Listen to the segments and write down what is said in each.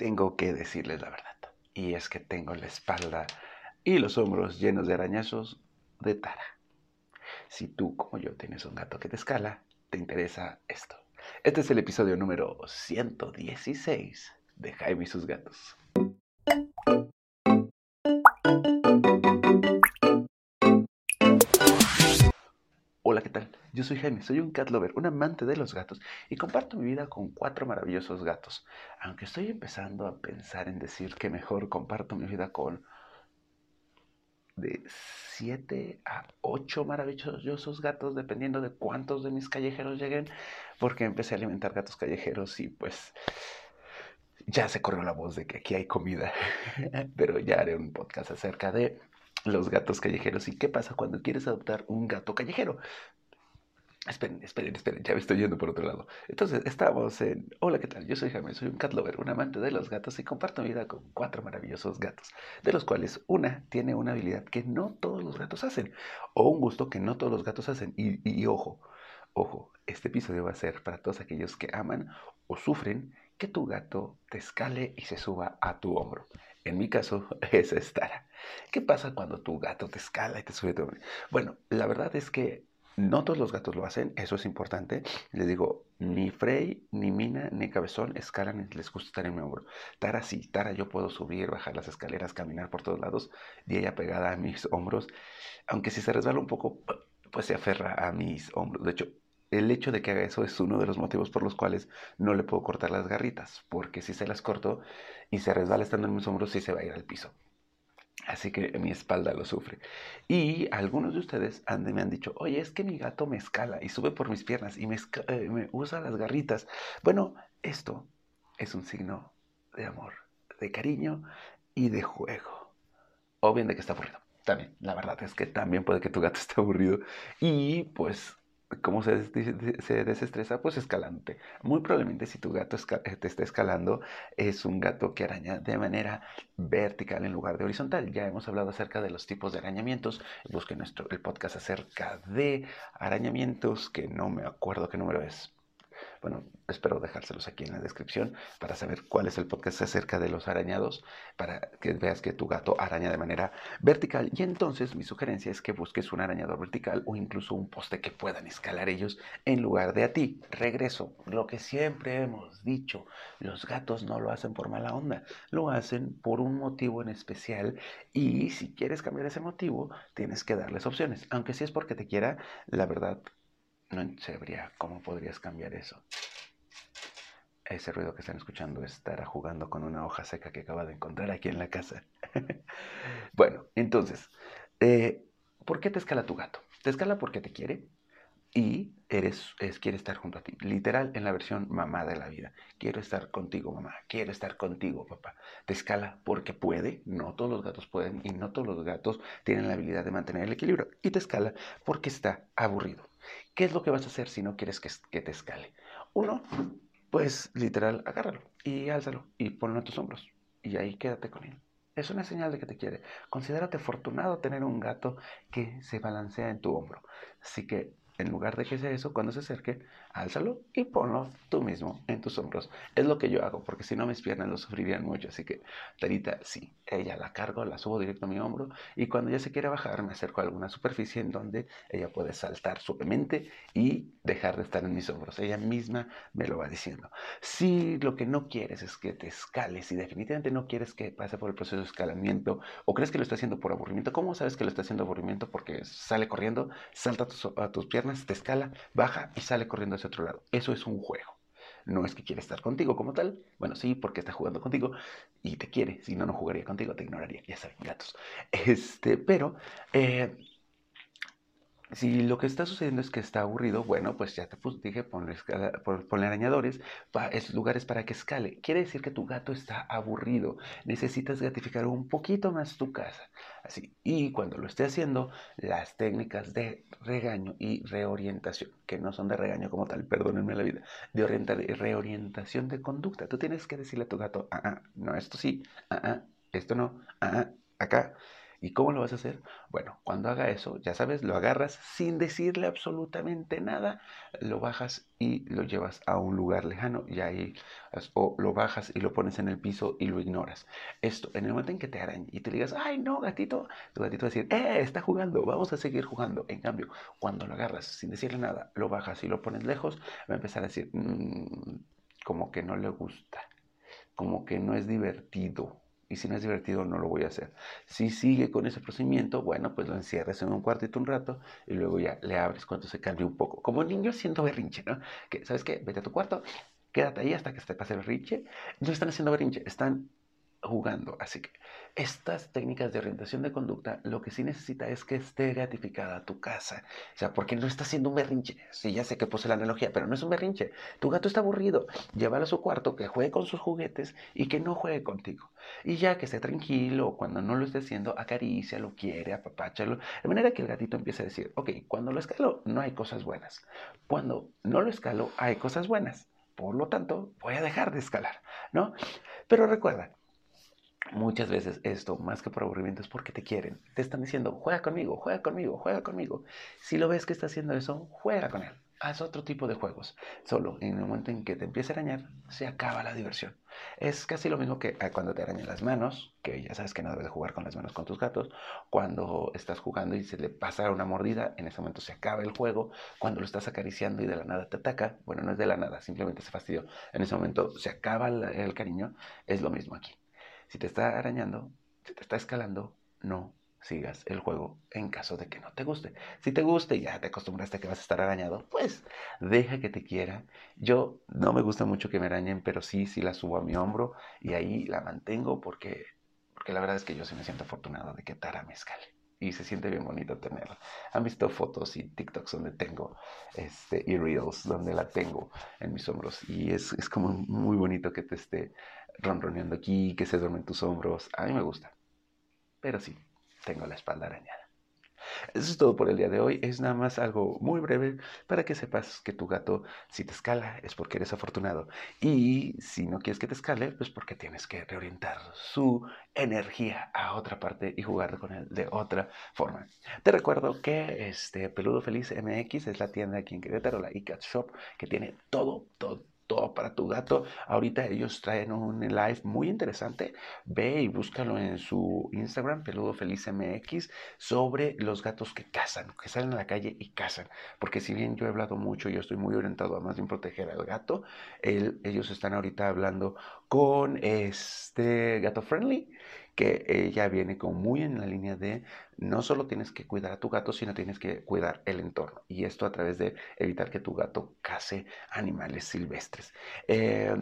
tengo que decirles la verdad. Y es que tengo la espalda y los hombros llenos de arañazos de Tara. Si tú, como yo, tienes un gato que te escala, te interesa esto. Este es el episodio número 116 de Jaime y sus gatos. Yo soy Jaime, soy un cat lover, un amante de los gatos y comparto mi vida con cuatro maravillosos gatos. Aunque estoy empezando a pensar en decir que mejor comparto mi vida con de 7 a 8 maravillosos gatos, dependiendo de cuántos de mis callejeros lleguen, porque empecé a alimentar gatos callejeros y pues ya se corrió la voz de que aquí hay comida, pero ya haré un podcast acerca de los gatos callejeros y qué pasa cuando quieres adoptar un gato callejero. Esperen, esperen, esperen, ya me estoy yendo por otro lado. Entonces, estamos en... Hola, ¿qué tal? Yo soy Jaime, soy un cat lover, un amante de los gatos y comparto mi vida con cuatro maravillosos gatos, de los cuales una tiene una habilidad que no todos los gatos hacen, o un gusto que no todos los gatos hacen. Y, ojo, ojo, este episodio va a ser para todos aquellos que aman o sufren que tu gato te escale y se suba a tu hombro. En mi caso, es Stara. ¿Qué pasa cuando tu gato te escala y te sube a tu hombro? Bueno, la verdad es que no todos los gatos lo hacen, eso es importante. Les digo, ni Frey, ni Mina, ni Cabezón escalan y les gusta estar en mi hombro. Tara sí, Tara yo puedo subir, bajar las escaleras, caminar por todos lados y ella pegada a mis hombros. Aunque si se resbala un poco, pues se aferra a mis hombros. De hecho, el hecho de que haga eso es uno de los motivos por los cuales no le puedo cortar las garritas, porque si se las corto y se resbala estando en mis hombros, sí se va a ir al piso. Así que mi espalda lo sufre. Y algunos de ustedes han, me han dicho, oye, es que mi gato me escala y sube por mis piernas y me, eh, me usa las garritas. Bueno, esto es un signo de amor, de cariño y de juego. O bien de que está aburrido. También, la verdad es que también puede que tu gato esté aburrido. Y pues ¿Cómo se, se, desestresa? Pues escalante. Muy probablemente si tu gato eh, te está escalando, es un gato que araña de manera vertical en lugar de horizontal. Ya hemos hablado acerca de los tipos de arañamientos. Busquen nuestro, el podcast acerca de arañamientos, que no me acuerdo qué número es. Bueno, espero dejárselos aquí en la descripción para saber cuál es el podcast acerca de los arañados, para que veas que tu gato araña de manera vertical. Y entonces mi sugerencia es que busques un arañador vertical o incluso un poste que puedan escalar ellos en lugar de a ti. Regreso, lo que siempre hemos dicho, los gatos no lo hacen por mala onda, lo hacen por un motivo en especial y si quieres cambiar ese motivo, tienes que darles opciones. Aunque si es porque te quiera, la verdad no sabría cómo podrías cambiar eso. Ese ruido que están escuchando estará jugando con una hoja seca que acaba de encontrar aquí en la casa. bueno, entonces, eh, ¿por qué te escala tu gato? Te escala porque te quiere y eres, es, quiere estar junto a ti. Literal en la versión mamá de la vida. Quiero estar contigo, mamá. Quiero estar contigo, papá. Te escala porque puede. No todos los gatos pueden y no todos los gatos tienen la habilidad de mantener el equilibrio. Y te escala porque está aburrido. ¿Qué es lo que vas a hacer si no quieres que, te escale? Uno, pues literal, agárralo y álzalo y ponlo en tus hombros y ahí quédate con él. Es una señal de que te quiere. Considérate afortunado tener un gato que se balancea en tu hombro. Así que en lugar de que sea eso, cuando se acerque, álzalo y ponlo tú mismo en tus hombros. Es lo que yo hago, porque si no mis piernas lo sufrirían mucho. Así que, Tarita, sí, ella la cargo, la subo directo a mi hombro y cuando ella se quiere bajar, me acerco a alguna superficie en donde ella puede saltar suavemente y dejar de estar en mis hombros. Ella misma me lo va diciendo. Si lo que no quieres es que te escales y definitivamente no quieres que pase por el proceso de escalamiento o crees que lo está haciendo por aburrimiento, ¿cómo sabes que lo está haciendo aburrimiento? Porque sale corriendo, salta a tus piernas te escala, baja y sale corriendo hacia otro lado. Eso es un juego. No es que quiere estar contigo como tal. Bueno, sí, porque está jugando contigo y te quiere. Si no, no jugaría contigo, te ignoraría. Ya saben, gatos. Este, pero eh, si lo que está sucediendo es que está aburrido, bueno, pues ya te dije, ponle, arañadores, es lugares para que escale. Quiere decir que tu gato está aburrido, necesitas gratificar un poquito más tu casa. Así, y cuando lo esté haciendo, las técnicas de regaño y reorientación, que no son de regaño como tal, perdónenme la vida, de reorientación de conducta. Tú tienes que decirle a tu gato, ah, ah no, esto sí, ah, ah, esto no, ah, ah acá ¿Y cómo lo vas a hacer? Bueno, cuando haga eso, ya sabes, lo agarras sin decirle absolutamente nada, lo bajas y lo llevas a un lugar lejano y ahí, o lo bajas y lo pones en el piso y lo ignoras. Esto, en el momento en que te arañe y te digas, ay no, gatito, tu gatito va a decir, eh, está jugando, vamos a seguir jugando. En cambio, cuando lo agarras sin decirle nada, lo bajas y lo pones lejos, va a empezar a decir, mmm, como que no le gusta, como que no es divertido y si no es divertido no lo voy a hacer. Si sigue con ese procedimiento, bueno, pues lo encierres en un cuartito un rato y luego ya le abres cuando se cambie un poco. Como niño siendo berrinche, ¿no? Que, ¿sabes qué? Vete a tu cuarto, quédate ahí hasta que se te pase el berrinche. No están haciendo berrinche, están jugando. Así que estas técnicas de orientación de conducta lo que sí necesita es que esté gratificada tu casa. O sea, porque no está haciendo un berrinche. Sí, ya sé que puse la analogía, pero no es un berrinche. Tu gato está aburrido. Llévalo a su cuarto, que juegue con sus juguetes y que no juegue contigo. Y ya que esté tranquilo, cuando no lo esté haciendo, acaricia, lo quiere, apapáchalo. De manera que el gatito empiece a decir, ok, cuando lo escalo no hay cosas buenas. Cuando no lo escalo hay cosas buenas. Por lo tanto, voy a dejar de escalar, ¿no? Pero recuerda, Muchas veces esto, más que por aburrimiento, es porque te quieren. Te están diciendo, juega conmigo, juega conmigo, juega conmigo. Si lo ves que está haciendo eso, juega con él. Haz otro tipo de juegos. Solo en el momento en que te empiece a arañar, se acaba la diversión. Es casi lo mismo que ah, cuando te arañan las manos, que ya sabes que no debes jugar con las manos con tus gatos. Cuando estás jugando y se le pasa una mordida, en ese momento se acaba el juego. Cuando lo estás acariciando y de la nada te ataca, bueno, no es de la nada, simplemente se fastidió. En ese momento se acaba el cariño. Es lo mismo aquí. Si te está arañando, si te está escalando, no sigas el juego en caso de que no te guste. Si te guste y ya te acostumbraste a que vas a estar arañado, pues deja que te quiera. Yo no me gusta mucho que me arañen, pero sí, sí la subo a mi hombro y ahí la mantengo porque, porque la verdad es que yo sí me siento afortunado de que Tara me escale. Y se siente bien bonito tenerla. Han visto fotos y TikToks donde tengo, este, y Reels donde la tengo en mis hombros. Y es, es como muy bonito que te esté ronroneando aquí, que se duerme en tus hombros. A mí me gusta. Pero sí, tengo la espalda arañada. Eso es todo por el día de hoy. Es nada más algo muy breve para que sepas que tu gato, si te escala, es porque eres afortunado. Y si no quieres que te escale, pues porque tienes que reorientar su energía a otra parte y jugar con él de otra forma. Te recuerdo que este Peludo Feliz MX es la tienda aquí en Querétaro, la iCat Shop, que tiene todo, todo todo para tu gato. Ahorita ellos traen un live muy interesante. Ve y búscalo en su Instagram, Peludo Feliz MX, sobre los gatos que cazan, que salen a la calle y cazan. Porque si bien yo he hablado mucho, yo estoy muy orientado a más bien proteger al gato, ellos están ahorita hablando con este gato friendly que ella viene como muy en la línea de no solo tienes que cuidar a tu gato, sino tienes que cuidar el entorno. Y esto a través de evitar que tu gato case animales silvestres. Eh,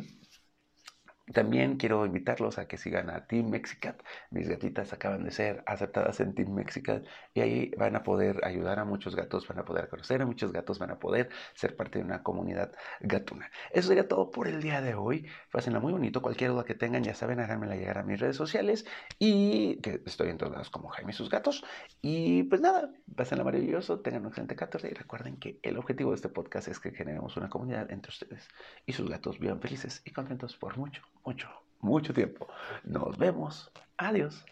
también quiero invitarlos a que sigan a Team Mexicat. Mis gatitas acaban de ser aceptadas en Team Mexicat y ahí van a poder ayudar a muchos gatos, van a poder conocer a muchos gatos, van a poder ser parte de una comunidad gatuna. Eso sería todo por el día de hoy. Pásenla muy bonito. Cualquier duda que tengan, ya saben, háganmela llegar a mis redes sociales y que estoy en todas como Jaime y sus gatos. Y pues nada, pásenla maravilloso, tengan un excelente 14 y recuerden que el objetivo de este podcast es que generemos una comunidad entre ustedes y sus gatos vivan felices y contentos por mucho mucho, mucho tiempo. Nos vemos. Adiós.